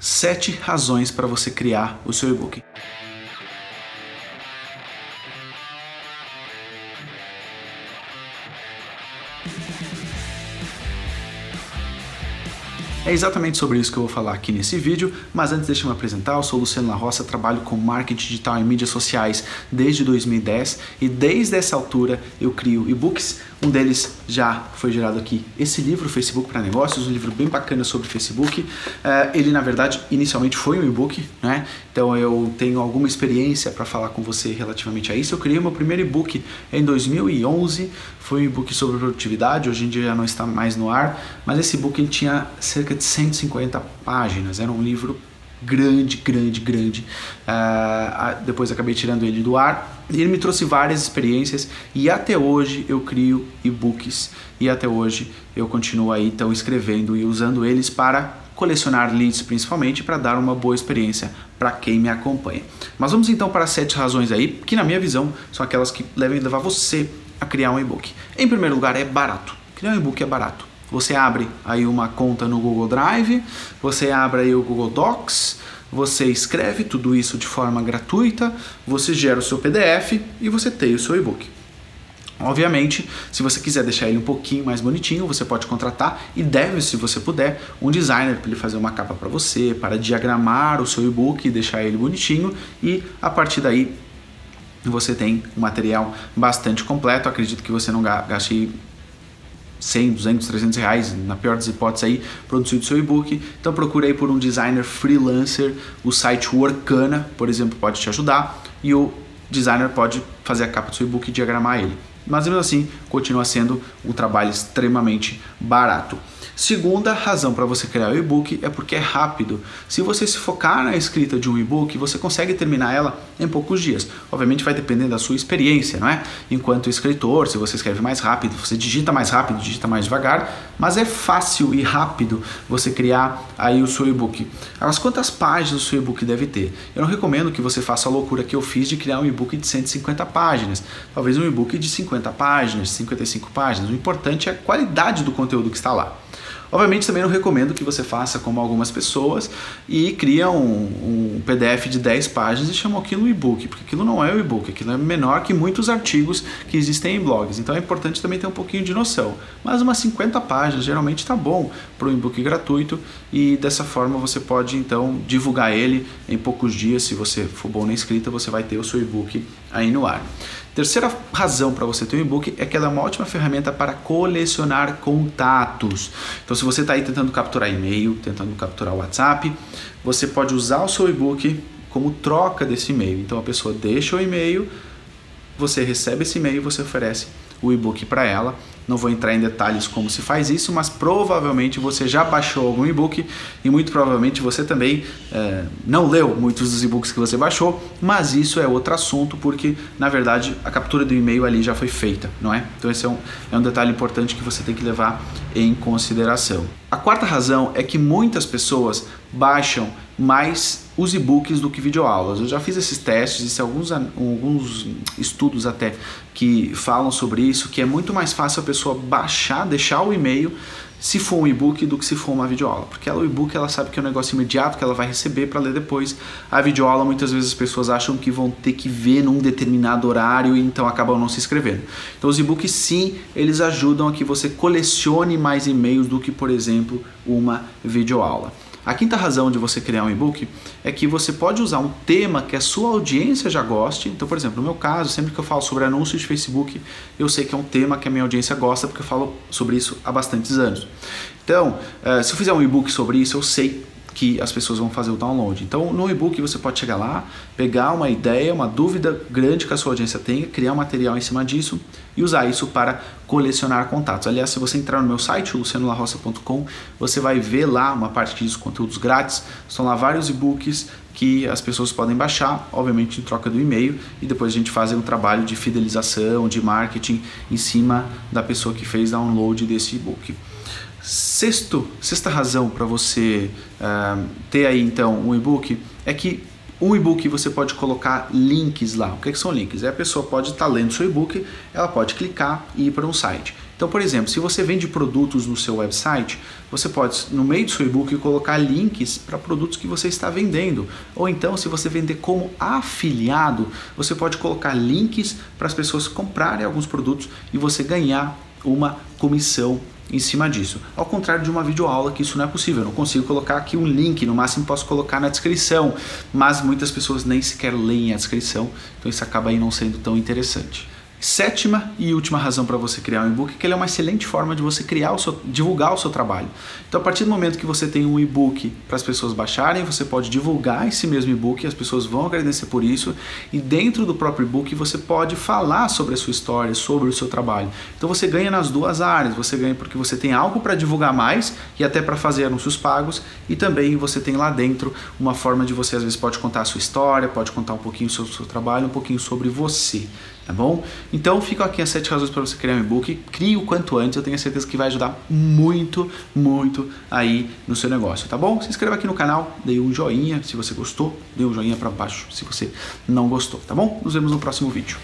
sete razões para você criar o seu e-book. É exatamente sobre isso que eu vou falar aqui nesse vídeo, mas antes deixa eu me apresentar, eu sou o Luciano La Roça, trabalho com marketing digital e mídias sociais desde 2010 e desde essa altura eu crio e-books, um deles já foi gerado aqui, esse livro, Facebook para Negócios, um livro bem bacana sobre Facebook, uh, ele na verdade inicialmente foi um e-book, né? então eu tenho alguma experiência para falar com você relativamente a isso, eu criei meu primeiro e-book em 2011, foi um e-book sobre produtividade, hoje em dia já não está mais no ar, mas esse e-book tinha cerca de 150 páginas, era um livro grande, grande, grande. Uh, depois acabei tirando ele do ar. Ele me trouxe várias experiências e até hoje eu crio e-books e até hoje eu continuo aí então escrevendo e usando eles para colecionar leads principalmente para dar uma boa experiência para quem me acompanha. Mas vamos então para sete razões aí que na minha visão são aquelas que devem levar você a criar um e-book. Em primeiro lugar, é barato. Criar um e-book é barato. Você abre aí uma conta no Google Drive, você abre aí o Google Docs, você escreve tudo isso de forma gratuita, você gera o seu PDF e você tem o seu e-book. Obviamente, se você quiser deixar ele um pouquinho mais bonitinho, você pode contratar e deve, se você puder, um designer para ele fazer uma capa para você, para diagramar o seu e-book e deixar ele bonitinho e a partir daí você tem um material bastante completo. Acredito que você não gaste 100, 200, 300 reais, na pior das hipóteses aí, produzido seu e-book. Então procure aí por um designer freelancer, o site Workana, por exemplo, pode te ajudar e o designer pode fazer a capa do seu e-book e diagramar ele. Mas mesmo assim, continua sendo um trabalho extremamente barato. Segunda razão para você criar o e-book é porque é rápido. Se você se focar na escrita de um e-book, você consegue terminar ela em poucos dias. Obviamente vai depender da sua experiência, não é? Enquanto escritor, se você escreve mais rápido, você digita mais rápido, digita mais devagar, mas é fácil e rápido você criar aí o seu e-book. Mas quantas páginas o seu e-book deve ter? Eu não recomendo que você faça a loucura que eu fiz de criar um e-book de 150 páginas. Talvez um e-book de 50 páginas, 55 páginas. O importante é a qualidade do conteúdo que está lá. Obviamente também não recomendo que você faça como algumas pessoas e cria um, um PDF de 10 páginas e chama aquilo e-book, porque aquilo não é o e-book, aquilo é menor que muitos artigos que existem em blogs. Então é importante também ter um pouquinho de noção. Mas umas 50 páginas geralmente está bom para um e-book gratuito e dessa forma você pode então divulgar ele em poucos dias. Se você for bom na escrita, você vai ter o seu e-book aí no ar. Terceira razão para você ter um e-book é que ela é uma ótima ferramenta para colecionar contatos. Então, se você está aí tentando capturar e-mail, tentando capturar WhatsApp, você pode usar o seu e-book como troca desse e-mail. Então, a pessoa deixa o e-mail, você recebe esse e-mail e você oferece o e-book para ela não vou entrar em detalhes como se faz isso, mas provavelmente você já baixou algum e-book e muito provavelmente você também é, não leu muitos dos e-books que você baixou, mas isso é outro assunto porque na verdade a captura do e-mail ali já foi feita, não é? Então esse é um, é um detalhe importante que você tem que levar em consideração. A quarta razão é que muitas pessoas baixam mais os e-books do que videoaulas. Eu já fiz esses testes, existem alguns, alguns estudos até que falam sobre isso, que é muito mais fácil a pessoa baixar, deixar o e-mail se for um e-book do que se for uma videoaula, porque ela, o e-book ela sabe que é um negócio imediato que ela vai receber para ler depois. A videoaula muitas vezes as pessoas acham que vão ter que ver num determinado horário e então acabam não se inscrevendo. Então os e-books sim, eles ajudam a que você colecione mais e-mails do que, por exemplo, uma videoaula. A quinta razão de você criar um e-book é que você pode usar um tema que a sua audiência já goste. Então, por exemplo, no meu caso, sempre que eu falo sobre anúncios de Facebook, eu sei que é um tema que a minha audiência gosta porque eu falo sobre isso há bastantes anos. Então, eh, se eu fizer um e-book sobre isso, eu sei que as pessoas vão fazer o download. Então, no e-book você pode chegar lá, pegar uma ideia, uma dúvida grande que a sua audiência tenha, criar um material em cima disso e usar isso para colecionar contatos. Aliás, se você entrar no meu site, lucianolarroça.com, você vai ver lá uma parte diz conteúdos grátis. Estão lá vários e-books que as pessoas podem baixar, obviamente em troca do e-mail, e depois a gente faz um trabalho de fidelização, de marketing em cima da pessoa que fez download desse e-book. Sexto, sexta razão para você uh, ter aí então um e-book é que um e-book você pode colocar links lá. O que, é que são links? É a pessoa pode estar tá lendo seu e-book, ela pode clicar e ir para um site. Então, por exemplo, se você vende produtos no seu website, você pode, no meio do seu e-book, colocar links para produtos que você está vendendo. Ou então, se você vender como afiliado, você pode colocar links para as pessoas comprarem alguns produtos e você ganhar uma comissão em cima disso. Ao contrário de uma videoaula que isso não é possível. Eu não consigo colocar aqui um link, no máximo posso colocar na descrição, mas muitas pessoas nem sequer leem a descrição, então isso acaba aí não sendo tão interessante. Sétima e última razão para você criar um e-book é que ele é uma excelente forma de você criar o seu, divulgar o seu trabalho. Então, a partir do momento que você tem um e-book para as pessoas baixarem, você pode divulgar esse mesmo e-book, as pessoas vão agradecer por isso, e dentro do próprio e-book você pode falar sobre a sua história, sobre o seu trabalho. Então, você ganha nas duas áreas. Você ganha porque você tem algo para divulgar mais e até para fazer anúncios pagos, e também você tem lá dentro uma forma de você às vezes pode contar a sua história, pode contar um pouquinho sobre o seu trabalho, um pouquinho sobre você tá bom? Então ficam aqui as sete razões para você criar um e-book. Crie o quanto antes, eu tenho certeza que vai ajudar muito, muito aí no seu negócio, tá bom? Se inscreva aqui no canal, dê um joinha se você gostou, dê um joinha para baixo se você não gostou, tá bom? Nos vemos no próximo vídeo.